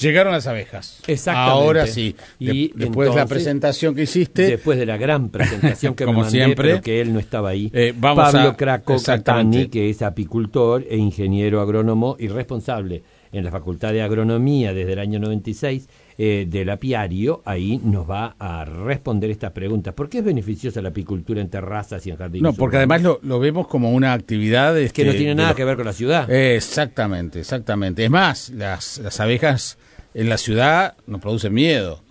Llegaron las abejas. Exactamente. Ahora sí. De- Y después de la presentación que hiciste, Después de la gran presentación que Como me mandé, siempre. pero que él no estaba ahí. Eh, vamos Pablo a- Craco. Catani, que es apicultor e ingeniero agrónomo y responsable en la Facultad de Agronomía desde el año 96 eh, del apiario, ahí nos va a responder estas preguntas. ¿Por qué es beneficiosa la apicultura en terrazas y en jardines? no, porque urbanos? además lo, lo vemos como una actividad que no este, tiene nada los- que ver con la ciudad. Exactamente, exactamente. Es más, las, las abejas en la ciudad nos producen miedo.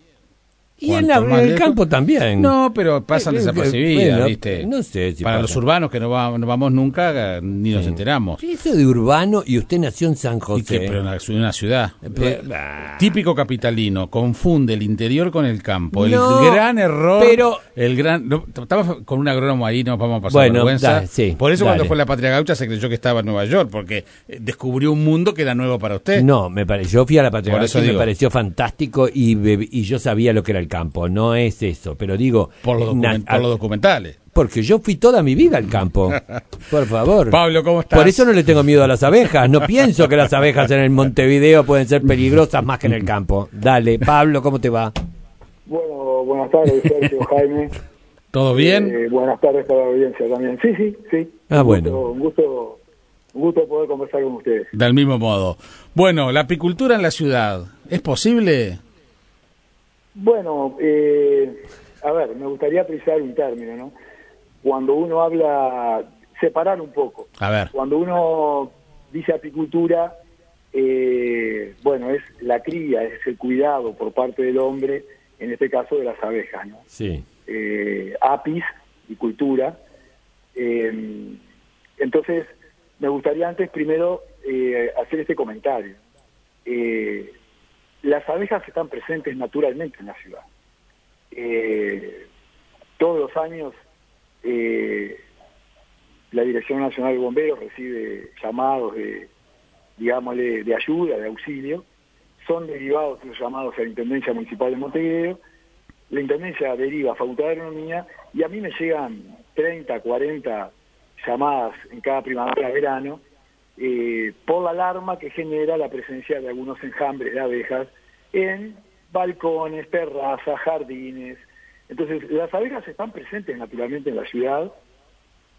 Y en, la- en el campo también. No, pero pasan Eh, eh, desapercibidas, bueno, ¿viste? no sé si Para pasan. los urbanos que no, va- no vamos nunca, ni nos enteramos. Eso de urbano y usted nació en San José. que- pero en una ciudad. Eh, bah. típico capitalino, confunde el interior con el campo. No, el gran error. pero- El gran. no, estamos con un agrónomo ahí, nos vamos a pasar Bueno, vergüenza. dale, sí, Por eso, dale. cuando fue la patria gaucha, se creyó que estaba en Nueva York, porque eh, descubrió un mundo que era nuevo para usted. No, me pare- yo fui a la Patria Gaucha y me pareció fantástico y, y yo sabía lo que era el campo. No es eso, pero digo... Por los, na- document- por los documentales. porque yo fui toda mi vida al campo. Por favor. Pablo, ¿cómo estás? Por eso no le tengo miedo a las abejas. No pienso que las abejas en el Montevideo pueden ser peligrosas más que en el campo. Dale, Pablo, ¿cómo te va? Bueno, buenas tardes, Sergio, Jaime. ¿Todo bien? Eh, buenas tardes para la audiencia también. Sí, sí, sí. Ah, Un bueno. gusto- un gusto, un gusto poder conversar con ustedes. Del mismo modo. Bueno, la apicultura en la ciudad, ¿es posible? Bueno, eh, a ver, me gustaría precisar un término, ¿no? Cuando uno habla, separar un poco. A ver. Cuando uno dice apicultura, eh, bueno, es la cría, es el cuidado por parte del hombre, en este caso de las abejas, ¿no? Sí. eh, apis y cultura. Eh, entonces, me gustaría antes primero eh, hacer este comentario. Eh, las abejas están presentes naturalmente en la ciudad. Eh, todos los años eh, la Dirección Nacional de Bomberos recibe llamados de, digámosle, de ayuda, de auxilio. Son derivados los llamados a la Intendencia Municipal de Montevideo la Intendencia deriva a Facultad de Agronomía y a mí me llegan 30, 40 llamadas en cada primavera, verano, eh, por la alarma que genera la presencia de algunos enjambres de abejas en balcones, terrazas, jardines. Entonces, las abejas están presentes naturalmente en la ciudad,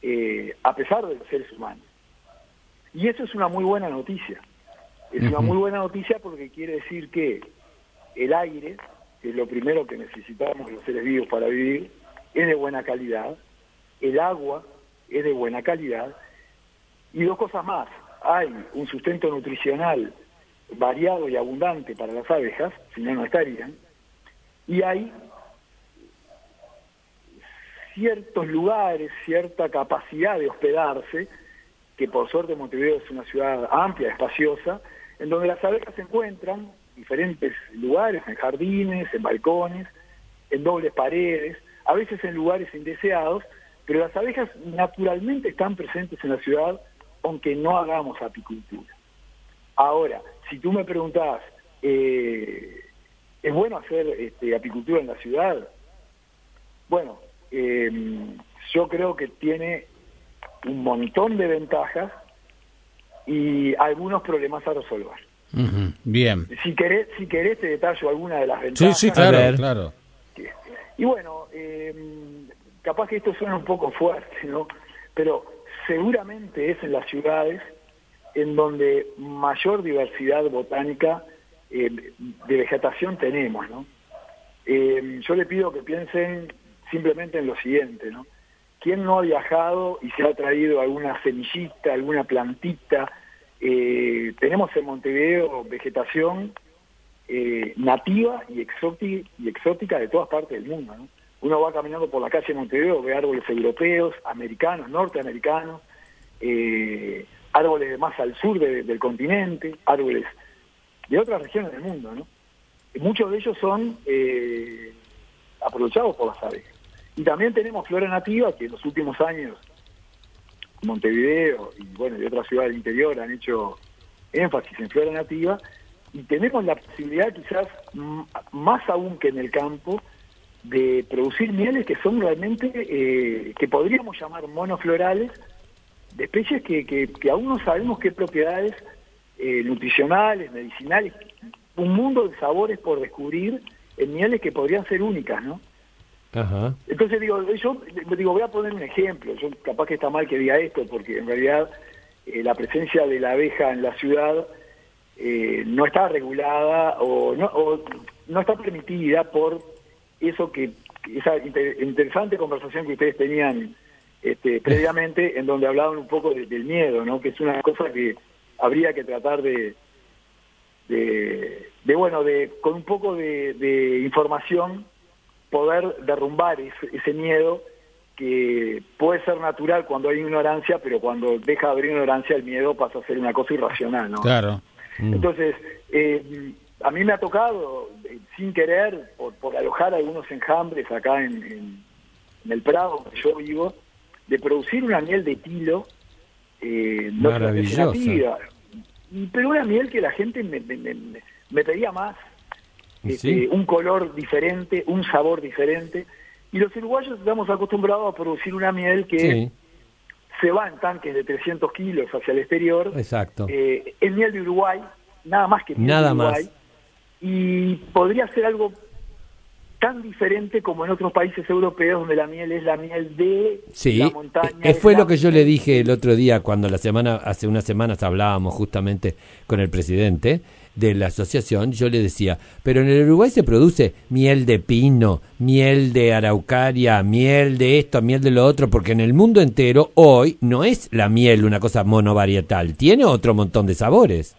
eh, a pesar de los seres humanos. Y eso es una muy buena noticia. Es una muy buena noticia porque quiere decir que el aire, que es lo primero que necesitamos los seres vivos para vivir, es de buena calidad, el agua es de buena calidad, y dos cosas más, hay un sustento nutricional variado y abundante para las abejas, si no, no estarían, y hay ciertos lugares, cierta capacidad de hospedarse, que por suerte Montevideo es una ciudad amplia, espaciosa, en donde las abejas se encuentran en diferentes lugares, en jardines, en balcones, en dobles paredes, a veces en lugares indeseados, pero las abejas naturalmente están presentes en la ciudad, aunque no hagamos apicultura. Ahora, si tú me preguntás, eh, ¿es bueno hacer este, apicultura en la ciudad? Bueno, eh, yo creo que tiene un montón de ventajas y algunos problemas a resolver. Bien. Si querés, si querés te detallo alguna de las Sí, ventajas. sí, A claro, ver. claro. Y bueno, eh, capaz que esto suena un poco fuerte, ¿no? Pero seguramente es en las ciudades en donde mayor diversidad botánica eh, de vegetación tenemos, ¿no? Eh, yo le pido que piensen simplemente en lo siguiente, ¿no? ¿Quién no ha viajado y se ha traído alguna semillita, alguna plantita? Eh, tenemos en Montevideo vegetación eh, nativa y exótica, y exótica de todas partes del mundo. ¿no? Uno va caminando por la calle de Montevideo, ve árboles europeos, americanos, norteamericanos, eh, árboles de más al sur de- del continente, árboles de otras regiones del mundo. ¿no? Muchos de ellos son eh, aprovechados por las aves. Y también tenemos flora nativa que en los últimos años Montevideo y bueno y otras ciudades del interior han hecho énfasis en flora nativa y tenemos la posibilidad quizás más aún que en el campo de producir mieles que son realmente eh, que podríamos llamar monoflorales de especies que, que, que aún no sabemos qué propiedades eh, nutricionales, medicinales un mundo de sabores por descubrir en mieles que podrían ser únicas, ¿no? Ajá. Entonces digo, yo digo, voy a poner un ejemplo, yo capaz que está mal que diga esto, porque en realidad eh, la presencia de la abeja en la ciudad eh, no está regulada o no, o no está permitida por eso que, esa inter- interesante conversación que ustedes tenían este, previamente, en donde hablaban un poco de- del miedo, ¿no? que es una cosa que habría que tratar de, de, de, bueno, de con un poco de, de información poder derrumbar ese, ese miedo que puede ser natural cuando hay ignorancia, pero cuando deja de haber ignorancia el miedo pasa a ser una cosa irracional, ¿no? Claro. Mm. Entonces, eh, a mí me ha tocado, eh, sin querer, por, por alojar algunos enjambres acá en, en- en el Prado, donde yo vivo, de producir una miel de tilo eh, no y- pero una miel que la gente me, me- me- pedía más, este, Sí. un color diferente, un sabor diferente, y los uruguayos estamos acostumbrados a producir una miel que Sí, se va en tanques de 300 kilos hacia el exterior, exacto. eh, es miel de Uruguay, nada más que miel Nada de Uruguay, más. y podría ser algo tan diferente como en otros países europeos donde la miel es la miel de Sí, la montaña. eh, es fue la lo que yo le dije el otro día cuando la semana hace unas semanas hablábamos justamente con el presidente de la asociación, yo le decía, pero en el Uruguay se produce miel de pino, miel de araucaria, miel de esto, miel de lo otro, porque en el mundo entero hoy no es la miel una cosa monovarietal, tiene otro montón de sabores.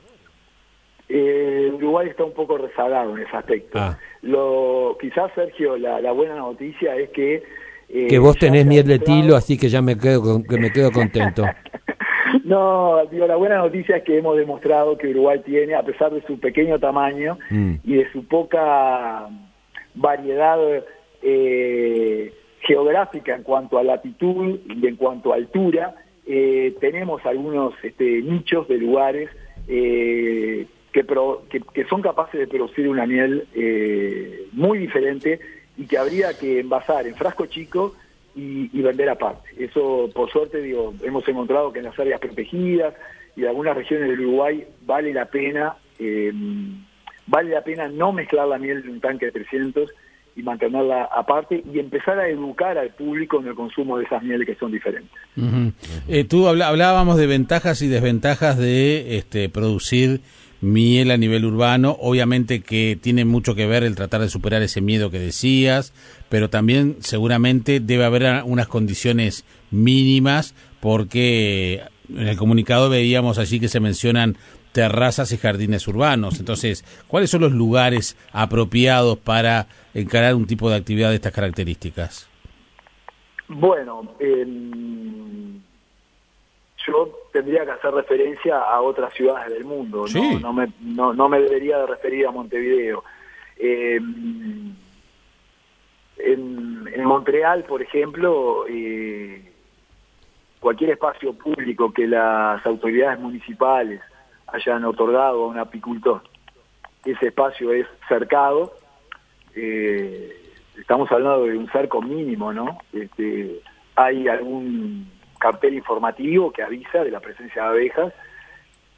Eh, Uruguay está un poco rezagado en ese aspecto. Ah. Lo, quizás, Sergio, la, la buena noticia es que... eh, Que vos tenés miel de tilo, así que ya me quedo, con- que me quedo contento. No, digo, la buena noticia es que hemos demostrado que Uruguay tiene, a pesar de su pequeño tamaño Mm. y de su poca variedad eh, geográfica en cuanto a latitud y en cuanto a altura, eh, tenemos algunos este, nichos de lugares eh, que, pro- que, son capaces de producir una miel eh, muy diferente y que habría que envasar en frasco chico y, vender aparte. Eso, por suerte, digo, hemos encontrado que en las áreas protegidas y en algunas regiones del Uruguay vale la pena, eh, vale la pena no mezclar la miel en un tanque de 300 y mantenerla aparte y empezar a educar al público en el consumo de esas mieles que son diferentes. Ujú. Eh, tú habla- hablábamos de ventajas y desventajas de este, producir miel a nivel urbano. Obviamente que tiene mucho que ver el tratar de superar ese miedo que decías, pero también seguramente debe haber unas condiciones mínimas porque en el comunicado veíamos allí que se mencionan terrazas y jardines urbanos. Entonces, ¿cuáles son los lugares apropiados para encarar un tipo de actividad de estas características? Bueno, em, yo tendría que hacer referencia a otras ciudades del mundo, ¿no? Sí. No, me, no, no me debería de referir a Montevideo. Em, en, en Montreal, por ejemplo, eh, cualquier espacio público que las autoridades municipales hayan otorgado a un apicultor, ese espacio es cercado, eh, estamos hablando de un cerco mínimo, ¿no? Este, hay algún cartel informativo que avisa de la presencia de abejas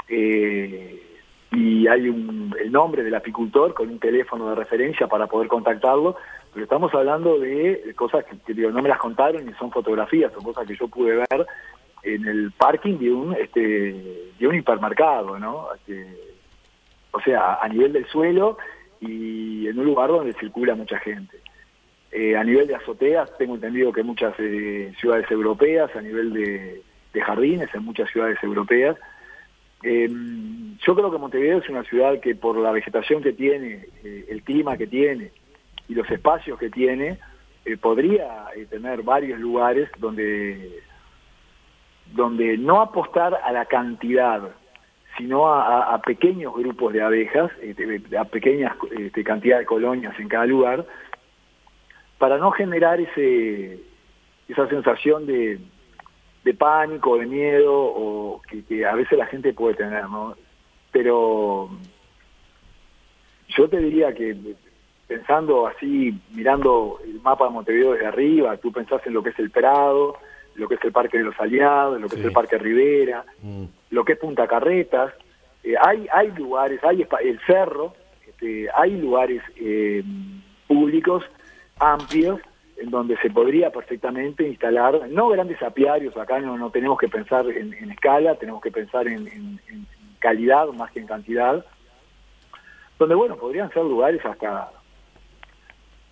eh, y hay un, el nombre del apicultor con un teléfono de referencia para poder contactarlo, pero estamos hablando de cosas que, que, digo, no me las contaron ni son fotografías, son cosas que yo pude ver en el parking de un este de un hipermercado, ¿no? Este, o sea, a nivel del suelo y en un lugar donde circula mucha gente. Eh, a nivel de azoteas, tengo entendido que muchas eh, ciudades europeas, a nivel de, jardines, en muchas ciudades europeas. Eh, yo creo que Montevideo es una ciudad que por la vegetación que tiene, eh, el clima que tiene y los espacios que tiene, eh, podría tener varios lugares donde, donde no apostar a la cantidad, sino a, a, pequeños grupos de abejas, a pequeñas este, cantidad de colonias en cada lugar, para no generar ese esa sensación de, de pánico, de miedo, o que, que, a veces la gente puede tener, ¿no? Pero yo te diría que pensando así, mirando el mapa de Montevideo desde arriba, tú pensás en lo que es el Prado, lo que es el Parque de los Aliados, lo que sí. es el Parque Rivera, mm. lo que es Punta Carretas, eh, hay, hay lugares, hay el cerro, este, hay lugares eh, públicos amplios en donde se podría perfectamente instalar, no grandes apiarios, acá no, no tenemos que pensar en, escala, tenemos que pensar en, calidad más que en cantidad, donde bueno, podrían ser lugares hasta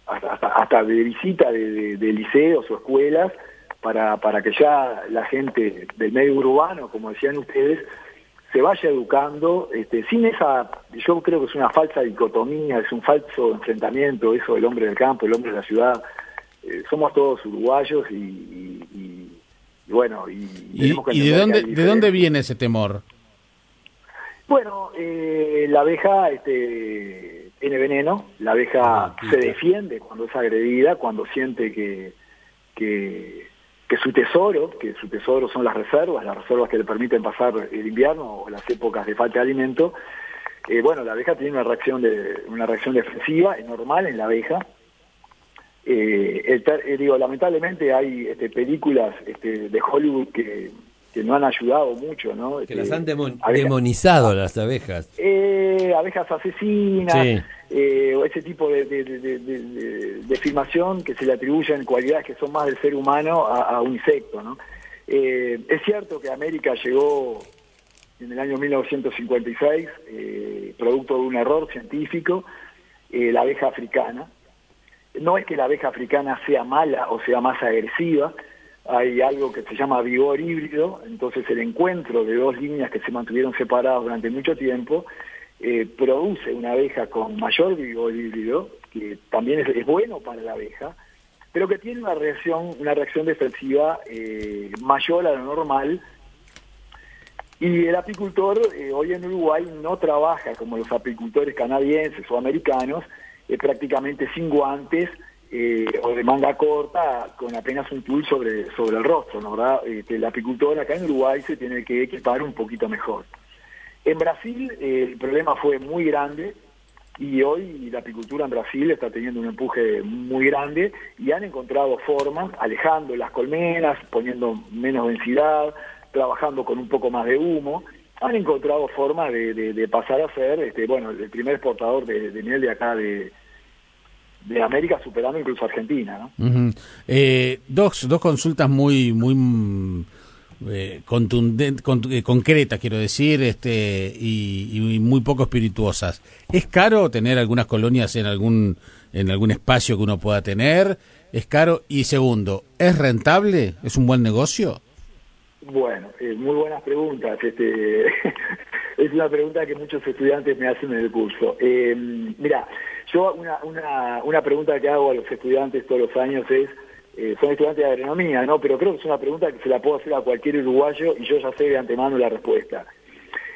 hasta, hasta, de visita de, de, liceos o escuelas para, para que ya la gente del medio urbano, como decían ustedes, se vaya educando, este, sin esa, yo creo que es una falsa dicotomía, es un falso enfrentamiento, eso del hombre del campo, el hombre de la ciudad, eh, somos todos uruguayos y, bueno, y, ¿Y, de dónde, de dónde viene ese temor? Bueno, eh, la abeja este, tiene veneno, la abeja ah, se defiende cuando es agredida, cuando siente que, que, su tesoro, que su tesoro son las reservas, las reservas que le permiten pasar el invierno o las épocas de falta de alimento, eh, bueno, la abeja tiene una reacción de una reacción defensiva, es normal en la abeja, eh, eh, digo, lamentablemente hay este, películas este, de Hollywood que, que, no han ayudado mucho, ¿no? Que las han demonizado las abejas. Eh, abejas asesinas, eh, ese tipo de, de, filmación que se le atribuyen cualidades que son más del ser humano a, un insecto, ¿no? es cierto que América llegó en el año 1956, producto de un error científico, la abeja africana, no es que la abeja africana sea mala o sea más agresiva, hay algo que se llama vigor híbrido, entonces el encuentro de dos líneas que se mantuvieron separadas durante mucho tiempo eh, produce una abeja con mayor vigor híbrido, que también es, bueno para la abeja, pero que tiene una reacción, una reacción defensiva eh, mayor a lo normal. Y el apicultor eh, hoy en Uruguay no trabaja como los apicultores canadienses o americanos, eh, prácticamente sin guantes eh, o de manga corta con apenas un tul sobre, sobre el rostro, ¿no? ¿verdad? Este, el apicultor acá en Uruguay se tiene que equipar un poquito mejor. En Brasil eh, el problema fue muy grande y hoy la apicultura en Brasil está teniendo un empuje muy grande y han encontrado formas, alejando las colmenas, poniendo menos densidad, trabajando con un poco más de humo, han encontrado formas de, pasar a ser, este, bueno, el primer exportador de, miel de acá de, de América, superando incluso Argentina, ¿no? Eh, dos, dos consultas muy, muy mm, eh, eh, concretas, quiero decir, este, y, muy poco espirituosas. ¿Es caro tener algunas colonias en algún, en algún espacio que uno pueda tener? ¿Es caro? Y segundo, ¿es rentable? ¿Es un buen negocio? Bueno, eh, muy buenas preguntas. Este, es una pregunta que muchos estudiantes me hacen en el curso. Eh, mira, yo una, una, una pregunta que hago a los estudiantes todos los años es, eh, son estudiantes de agronomía, ¿no? Pero creo que es una pregunta que se la puedo hacer a cualquier uruguayo y yo ya sé de antemano la respuesta.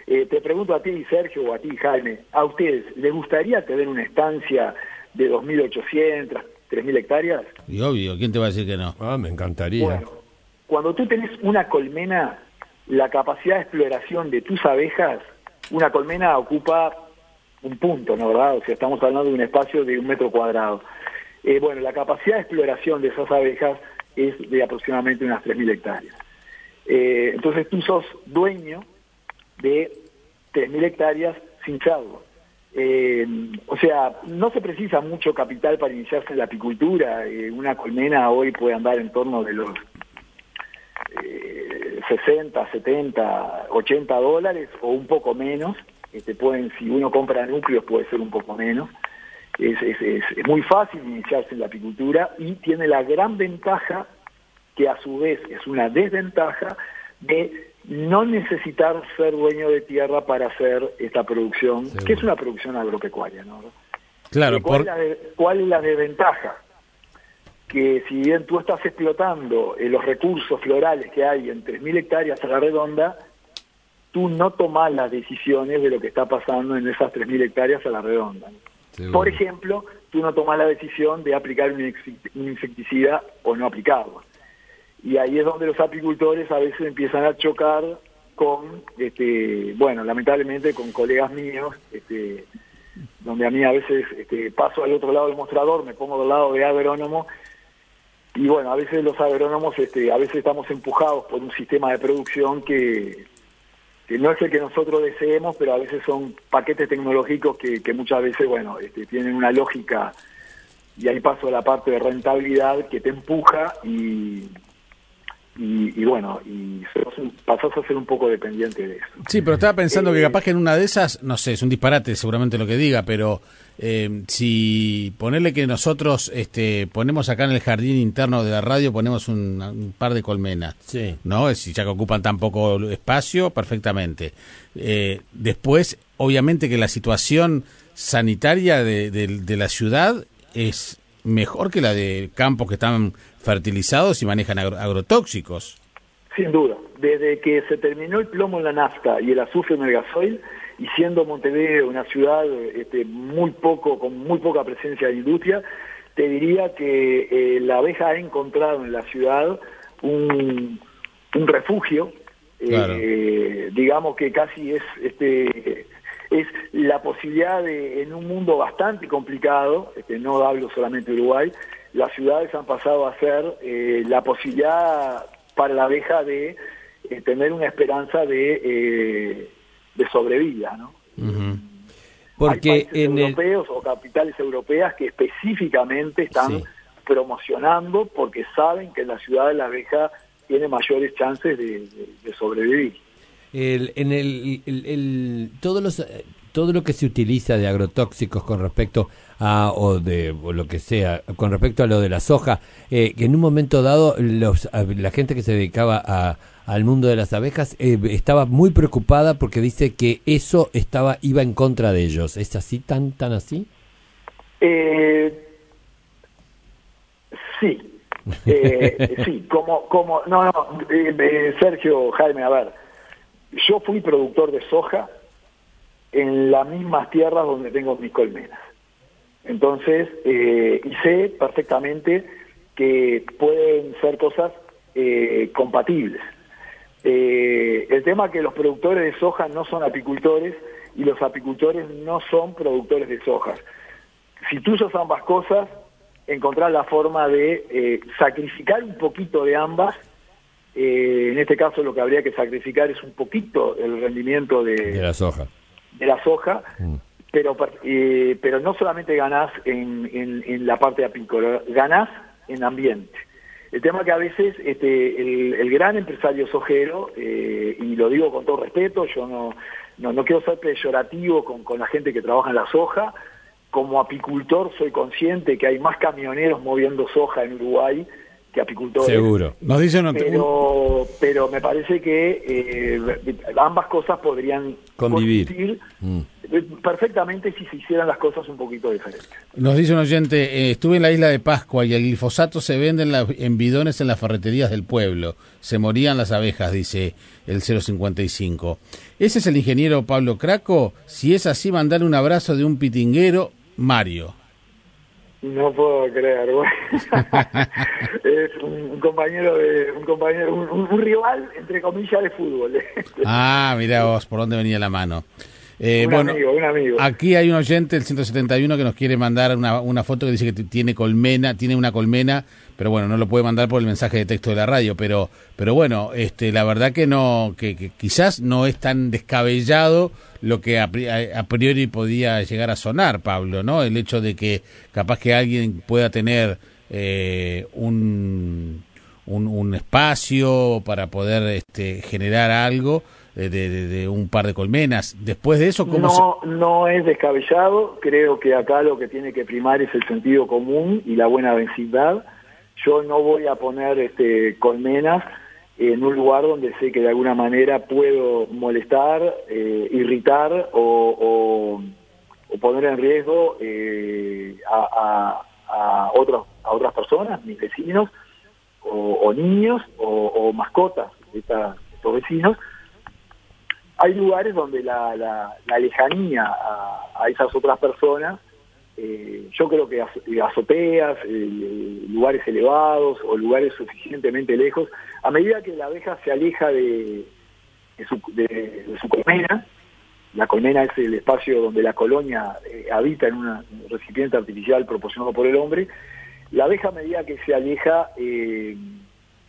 te pregunto a ti, Sergio, o a ti, Jaime, ¿a ustedes les gustaría tener una estancia de 2.800, 3.000 hectáreas? Y obvio, ¿quién te va a decir que no? Ah, me encantaría. Cuando tú tenés una colmena, la capacidad de exploración de tus abejas, una colmena ocupa un punto, ¿no verdad? O sea, estamos hablando de un espacio de un metro cuadrado. Eh, bueno, la capacidad de exploración de esas abejas es de aproximadamente unas 3.000 hectáreas. Eh, entonces tú sos dueño de 3.000 hectáreas sin salvo. Eh, o sea, no se precisa mucho capital para iniciarse en la apicultura. una colmena hoy puede andar en torno de los 60, 70, 80 dólares o un poco menos. Este, pueden, si uno compra núcleos puede ser un poco menos. Es, es, es, muy fácil iniciarse en la apicultura y tiene la gran ventaja, que a su vez es una desventaja, de no necesitar ser dueño de tierra para hacer esta producción, que es una producción agropecuaria. ¿no? Claro, ¿Cuál, es ¿Cuál es la desventaja? que si bien tú estás explotando eh, los recursos florales que hay en 3.000 hectáreas a la redonda, tú no tomas las decisiones de lo que está pasando en esas 3.000 hectáreas a la redonda. Por ejemplo, tú no tomas la decisión de aplicar un insecticida o no aplicarlo. Y ahí es donde los apicultores a veces empiezan a chocar con, este, bueno, lamentablemente con colegas míos, este, donde a mí a veces este, paso al otro lado del mostrador, me pongo del lado de agrónomo y bueno, a veces los agrónomos, este, a veces estamos empujados por un sistema de producción que, que no es el que nosotros deseemos, pero a veces son paquetes tecnológicos que, que muchas veces, bueno, este, tienen una lógica, y ahí paso a la parte de rentabilidad que te empuja y, y, bueno, y pasás a ser un poco dependiente de eso. Sí, pero estaba pensando que eh, capaz que en una de esas, no sé, es un disparate seguramente lo que diga, pero eh, si ponerle que nosotros este, ponemos acá en el jardín interno de la radio, ponemos un, par de colmenas, sí. ¿no? Si ya que ocupan tan poco espacio, perfectamente. Eh, después, obviamente que la situación sanitaria de, de la ciudad es mejor que la de campos que están fertilizados y manejan agrotóxicos. Sin duda. Desde que se terminó el plomo en la nafta y el azufre en el gasoil, y siendo Montevideo una ciudad este, muy poco con muy poca presencia de industria, te diría que eh, la abeja ha encontrado en la ciudad un, un refugio, eh, digamos que casi es este es la posibilidad de, en un mundo bastante complicado, este, no hablo solamente de Uruguay, las ciudades han pasado a ser eh, la posibilidad para la abeja de eh, tener una esperanza de, eh, de sobrevida, ¿no? Porque Hay en europeos o capitales europeas que específicamente están promocionando porque saben que la ciudad la abeja tiene mayores chances de, sobrevivir. El, en el, el, todos los todo lo que se utiliza de agrotóxicos con respecto a, o de lo que sea, con respecto a lo de la soja, eh, que en un momento dado los, la gente que se dedicaba a, al mundo de las abejas eh, estaba muy preocupada porque dice que eso estaba iba en contra de ellos. ¿Es así, tan, tan así? Eh, sí. sí, como, como, no, no, Sergio, Jaime, a ver, yo fui productor de soja en las mismas tierras donde tengo mis colmenas. Entonces, eh, y sé perfectamente que pueden ser cosas eh, compatibles. Eh, el tema es que los productores de soja no son apicultores y los apicultores no son productores de soja. Si tú usas ambas cosas, encontrar la forma de sacrificar un poquito de ambas. en este caso lo que habría que sacrificar es un poquito el rendimiento de, de la soja de la soja, mm. pero, eh, pero no solamente ganás en, en, la parte apícola, ganás en ambiente. El tema que a veces este, el, gran empresario sojero, eh, y lo digo con todo respeto, yo no, no, no quiero ser peyorativo con, con la gente que trabaja en la soja, como apicultor soy consciente que hay más camioneros moviendo soja en Uruguay que apicultores. Seguro. Nos dicen pero, pero me parece que eh, ambas cosas podrían convivir mm. perfectamente si se hicieran las cosas un poquito diferentes. Nos dice un oyente, eh, estuve en la isla de Pascua y el glifosato se vende en, en bidones en las ferreterías del pueblo. Se morían las abejas, dice el 055. ¿Ese es el ingeniero Pablo Craco? Si es así, mandar un abrazo de un pitinguero, Mario. No puedo creer, güey. es un, compañero de un compañero un, rival entre comillas de fútbol. ah, mira vos, por dónde venía la mano. Eh, un bueno, amigo, un amigo. Aquí hay un oyente, el 171, que nos quiere mandar una, una foto que dice que tiene colmena, tiene una colmena, pero bueno, no lo puede mandar por el mensaje de texto de la radio, pero, pero bueno, este, la verdad que no, que, quizás no es tan descabellado lo que a, priori podía llegar a sonar, Pablo, ¿no? El hecho de que capaz que alguien pueda tener eh, un, un, un, espacio para poder este, generar algo de, un par de colmenas. Después de eso, ¿cómo no, no es descabellado. Creo que acá lo que tiene que primar es el sentido común y la buena densidad. Yo no voy a poner este, colmenas en un lugar donde sé que de alguna manera puedo molestar, eh, irritar o, poner en riesgo eh, a, a, otros, a otras personas, mis vecinos, o, niños, o, mascotas de, estos vecinos hay lugares donde la, la, lejanía a, esas otras personas, eh, yo creo que azoteas, eh, lugares elevados o lugares suficientemente lejos, a medida que la abeja se aleja de, su, de, su colmena, la colmena es el espacio donde la colonia eh, habita en un recipiente artificial proporcionado por el hombre, la abeja a medida que se aleja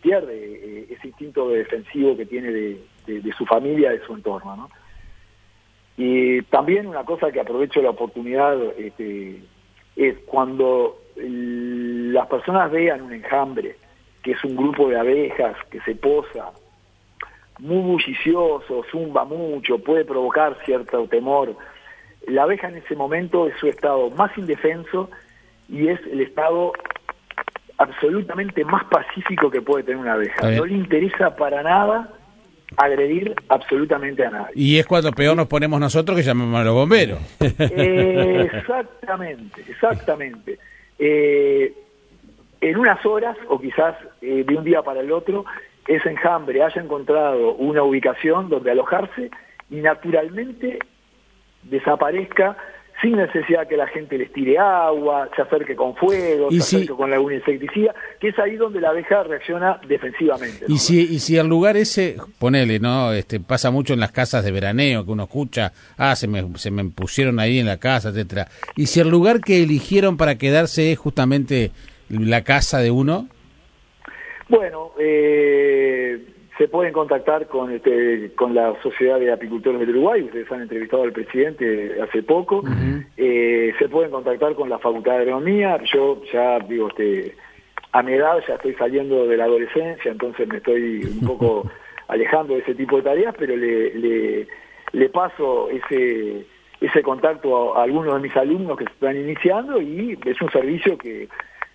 pierde ese instinto defensivo que tiene de, de, su familia, de su entorno. ¿no? Y también una cosa que aprovecho la oportunidad este, es cuando las personas vean un enjambre, que es un grupo de abejas que se posa, muy bullicioso, zumba mucho, puede provocar cierto temor. La abeja en ese momento es su estado más indefenso y es el estado absolutamente más pacífico que puede tener una abeja. No le interesa para nada agredir absolutamente a nadie. Y es cuando peor nos ponemos nosotros que llamamos a los bomberos. exactamente, exactamente. Eh, en unas horas, o quizás eh, de un día para el otro, ese enjambre haya encontrado una ubicación donde alojarse y naturalmente desaparezca sin necesidad que la gente les tire agua, se acerque con fuego, se acerque con alguna insecticida, que es ahí donde la abeja reacciona defensivamente. Y si y si el lugar ese, ponele, ¿no? Este pasa mucho en las casas de veraneo que uno escucha, ah, se me se me pusieron ahí en la casa, etcétera. Y si el lugar que eligieron para quedarse es justamente la casa de uno? Bueno, eh se pueden contactar con este, con la Sociedad de Apicultores del Uruguay, ustedes han entrevistado al presidente hace poco, eh, se pueden contactar con la Facultad de Agronomía, yo ya digo, este, a mi edad ya estoy saliendo de la adolescencia, entonces me estoy un poco alejando de ese tipo de tareas, pero le, le, paso ese ese contacto a, algunos de mis alumnos que se están iniciando y es un servicio que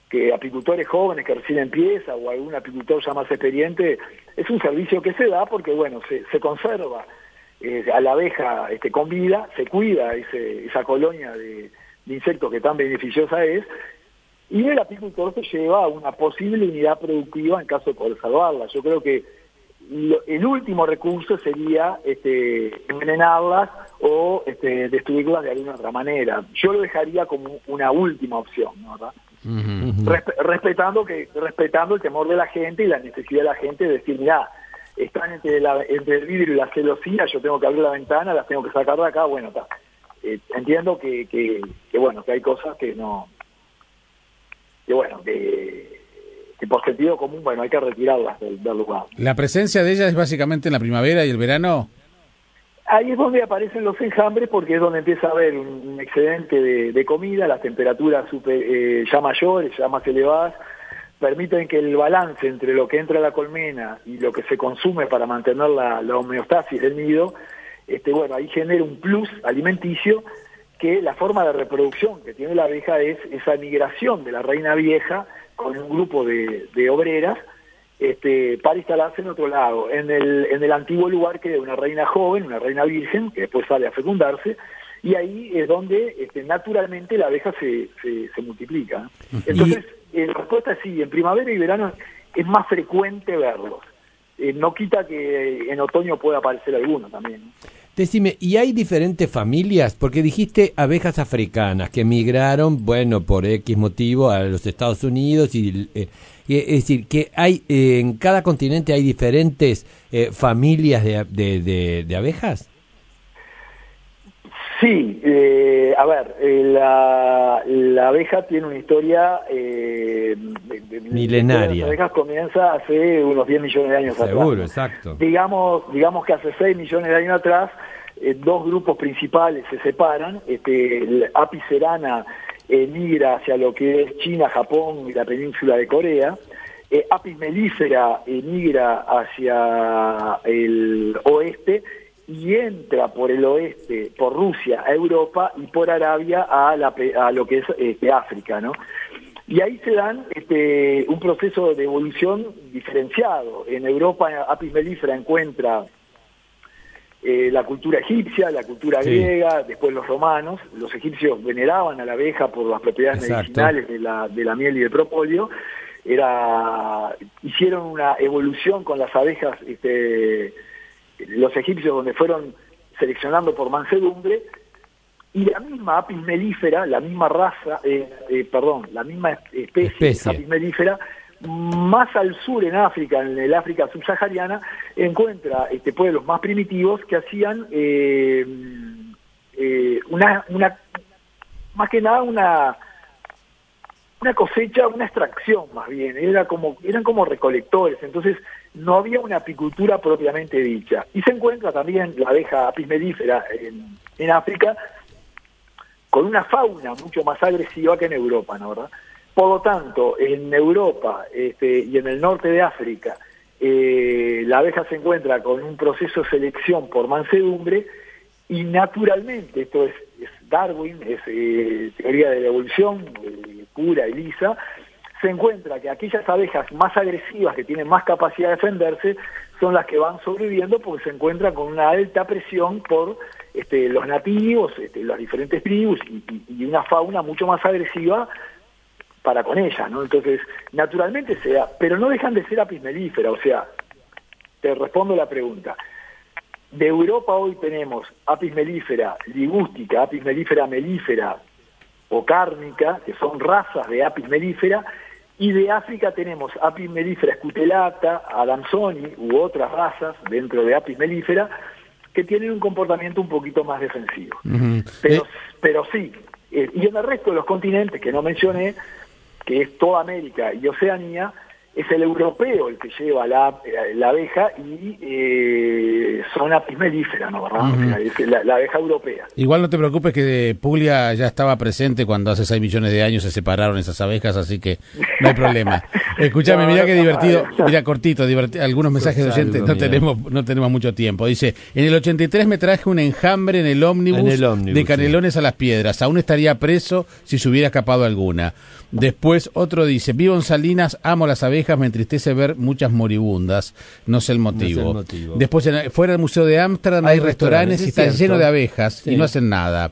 que apicultores jóvenes que recién empieza o algún apicultor ya más experiente, es un servicio que se da porque, bueno, se, se conserva eh, a la abeja este, con vida, se cuida ese, esa colonia de, insectos que tan beneficiosa es, y el apicultor se lleva a una posible unidad productiva en caso de poder salvarla. Yo creo que el último recurso sería este, envenenarlas o este, destruirlas de alguna otra manera. Yo lo dejaría como una última opción, ¿verdad? Respetando que respetando el temor de la gente y la necesidad de la gente de decir, mira, están entre, entre el vidrio y la celosía, yo tengo que abrir la ventana, las tengo que sacar de acá, bueno, está. Eh, entiendo que, que, bueno, que hay cosas que no, que bueno, que, que por sentido común, bueno, hay que retirarlas del, del lugar. ¿La presencia de ellas es básicamente en la primavera y el verano? Ahí es donde aparecen los enjambres porque es donde empieza a haber un, excedente de, comida, las temperaturas super, eh, ya mayores, ya más elevadas, permiten que el balance entre lo que entra a la colmena y lo que se consume para mantener la, homeostasis del nido, este, bueno, ahí genera un plus alimenticio que la forma de reproducción que tiene la abeja es esa migración de la reina vieja con un grupo de obreras este, para instalarse en otro lado, en el, en el antiguo lugar que era una reina joven, una reina virgen, que después sale a fecundarse, y ahí es donde este, naturalmente la abeja se, se, multiplica. Entonces, la respuesta es sí, en primavera y verano es más frecuente verlos. Eh, no quita que en otoño pueda aparecer alguno también. Decime, ¿y hay diferentes familias? Porque dijiste abejas africanas que migraron, bueno, por X motivo a los Estados Unidos y... Eh, es decir, que hay eh, en cada continente hay diferentes eh, familias de, de, abejas. Sí, eh, a ver, la, la, abeja tiene una historia milenaria. Las abejas comienza hace unos 10 millones de años Seguro, exacto. Digamos, digamos que hace 6 millones de años atrás, dos grupos principales se separan, este, Apis cerana emigra hacia lo que es China, Japón y la península de Corea. Eh, Apis mellifera emigra hacia el oeste y entra por el oeste, por Rusia a Europa y por Arabia a, lo que es este, África, ¿no? Y ahí se dan este, un proceso de evolución diferenciado. En Europa Apis mellifera encuentra eh, la cultura egipcia, la cultura griega, después los romanos, los egipcios veneraban a la abeja por las propiedades medicinales de la, de la miel y del propóleo, era, hicieron una evolución con las abejas, este, los egipcios donde fueron seleccionando por mansedumbre, y la misma apis melífera, la misma raza, eh, eh, perdón, la misma especie, especie. apis melífera, más al sur en África, en el África subsahariana, encuentra este, pueblos más primitivos que hacían eh, eh, una, una, más que nada una, una cosecha, una extracción más bien, era como, eran como recolectores, entonces no había una apicultura propiamente dicha. Y se encuentra también la abeja apis mellifera en, en África con una fauna mucho más agresiva que en Europa, ¿no verdad? Por lo tanto, en Europa este, y en el norte de África, eh, la abeja se encuentra con un proceso de selección por mansedumbre y naturalmente, esto es, Darwin, es eh, teoría de la evolución eh, pura y lisa, se encuentra que aquellas abejas más agresivas, que tienen más capacidad de defenderse, son las que van sobreviviendo porque se encuentran con una alta presión por este, los nativos, este, las diferentes tribus y, una fauna mucho más agresiva para con ellas, ¿no? Entonces, naturalmente se da, pero no dejan de ser apis melífera, o sea, te respondo la pregunta. De Europa hoy tenemos apis melífera ligústica, apis melífera melífera o cárnica, que son razas de apis melífera, y de África tenemos apis melífera escutelata, adamsoni u otras razas dentro de apis melífera que tienen un comportamiento un poquito más defensivo. pero, eh, pero sí, eh, y en el resto de los continentes que no mencioné, que es toda América y Oceanía, es el europeo el que lleva la, la abeja y eh, son apis melífera, ¿no? ¿verdad? es la, abeja europea. Igual no te preocupes que Puglia ya estaba presente cuando hace 6 millones de años se separaron esas abejas, así que no hay problema. Escúchame, mira qué divertido, mira cortito, divertido, algunos mensajes de oyentes, no tenemos, no tenemos mucho tiempo. Dice, en el 83 me traje un enjambre en el ómnibus, de canelones a las piedras, aún estaría preso si se hubiera escapado alguna. Después otro dice, vivo en Salinas, amo las abejas, me entristece ver muchas moribundas, no sé el motivo. Después fuera del Museo de Ámsterdam hay, restaurantes, y está lleno de abejas y no hacen nada.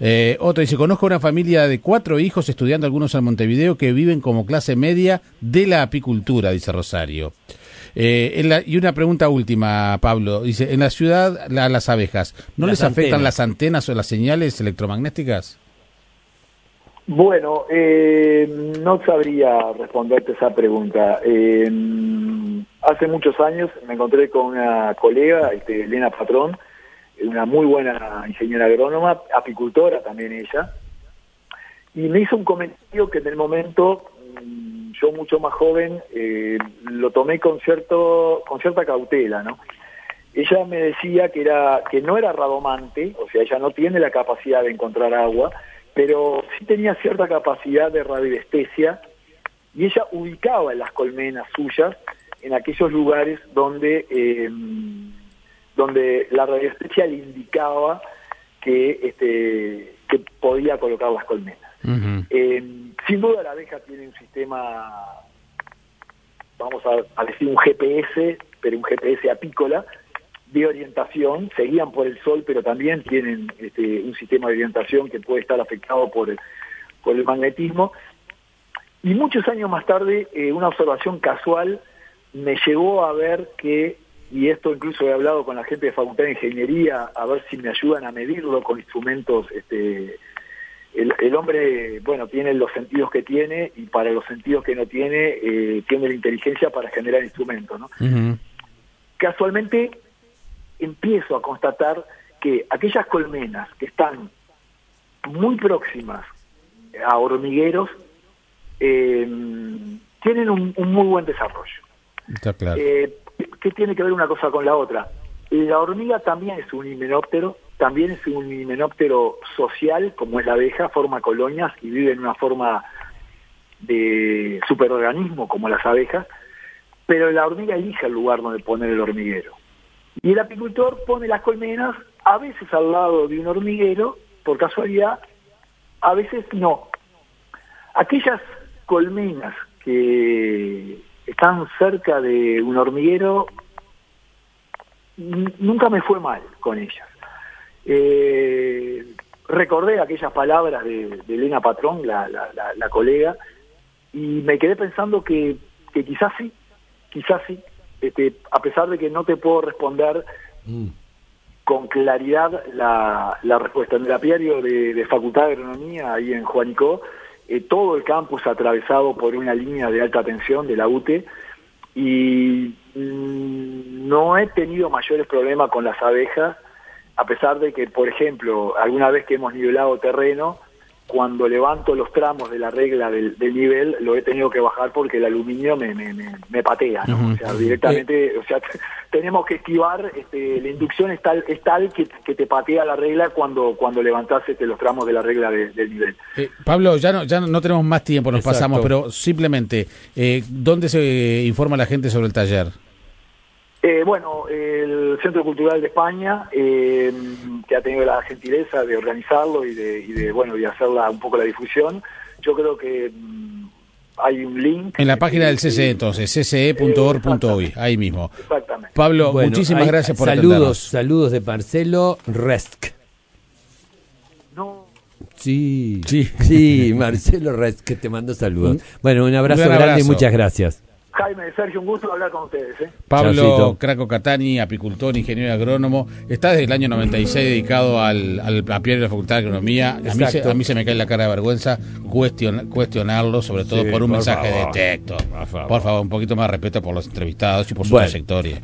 Eh, otro dice, conozco una familia de cuatro hijos estudiando algunos en Montevideo que viven como clase media de la apicultura, dice Rosario. Eh, y una pregunta última, Pablo. Dice, en la ciudad las abejas, ¿no les afectan las antenas o las señales electromagnéticas? Bueno, eh, no sabría responderte esa pregunta. Eh, hace muchos años me encontré con una colega, este, Elena Patrón, una muy buena ingeniera agrónoma, apicultora también ella, y me hizo un comentario que en el momento, mm, yo mucho más joven, eh, lo tomé con cierto con cierta cautela, ¿no? Ella me decía que era que no era radomante, o sea, ella no tiene la capacidad de encontrar agua, pero sí tenía cierta capacidad de radiestesia y ella ubicaba las colmenas suyas en aquellos lugares donde, em, donde la radiestesia le indicaba que, este, que podía colocar las colmenas. Em, sin duda la abeja tiene un sistema, vamos a decir un GPS, pero un GPS apícola, de orientación, seguían por el sol, pero también tienen este, un sistema de orientación que puede estar afectado por el, por el magnetismo. Y muchos años más tarde, eh, una observación casual me llevó a ver que, y esto incluso he hablado con la gente de Facultad de Ingeniería, a ver si me ayudan a medirlo con instrumentos, este, el, hombre, bueno, tiene los sentidos que tiene y para los sentidos que no tiene, eh, tiene la inteligencia para generar instrumentos, ¿no? Casualmente empiezo a constatar que aquellas colmenas que están muy próximas a hormigueros eh, tienen un, muy buen desarrollo. Está claro. Eh, ¿Qué tiene que ver una cosa con la otra? La hormiga también es un himenóptero, también es un himenóptero social, como es la abeja, forma colonias y vive en una forma de superorganismo como las abejas, pero la hormiga elige el lugar donde poner el hormiguero. Y el apicultor pone las colmenas a veces al lado de un hormiguero, por casualidad, a veces no. Aquellas colmenas que están cerca de un hormiguero, nunca me fue mal con ellas. Eh, recordé aquellas palabras de, Elena Patrón, la, la, colega, y me quedé pensando que, que quizás sí, quizás sí, este, a pesar de que no te puedo responder mm. con claridad la, respuesta. En el apiario de, Facultad de Agronomía, ahí en Juanicó, eh, todo el campus atravesado por una línea de alta tensión de la UTE y mm, no he tenido mayores problemas con las abejas, a pesar de que, por ejemplo, alguna vez que hemos nivelado terreno, cuando levanto los tramos de la regla del, del nivel, lo he tenido que bajar porque el aluminio me, me, me, me patea, ¿no? O sea, directamente, o sea, tenemos que esquivar, este, la inducción es tal, es tal que, que te patea la regla cuando, cuando levantás este, los tramos de la regla de- del nivel. Eh, Pablo, ya no, ya no tenemos más tiempo, nos Exacto. pasamos, pero simplemente, eh, ¿dónde se informa la gente sobre el taller? Eh, bueno, el Centro Cultural de España, eh, que ha tenido la gentileza de organizarlo y de, y de bueno, y hacerla un poco la difusión, yo creo que mm, hay un link. En la página del CCE, entonces, cce.org.uy, ahí mismo. Exactamente. Pablo, Bueno, muchísimas hay- gracias por Saludos, atendernos. saludos de Marcelo Resk. No, Sí, Sí. sí, Marcelo Resk, que te mando saludos. Bueno, un abrazo Un grande y muchas gracias. Jaime, Sergio, un gusto hablar con ustedes. ¿eh? Pablo Chaucito. Craco Catani, apicultor, ingeniero agrónomo, está desde el año 96 dedicado al, al apiario de la Facultad de Agronomía. A mí, se, Exacto. a mí se me cae la cara de vergüenza cuestion- cuestionarlo, sobre todo Sí, por un por mensaje favor. de texto. Por favor. Por favor, un poquito más de respeto por los entrevistados y por su Bueno. trayectoria.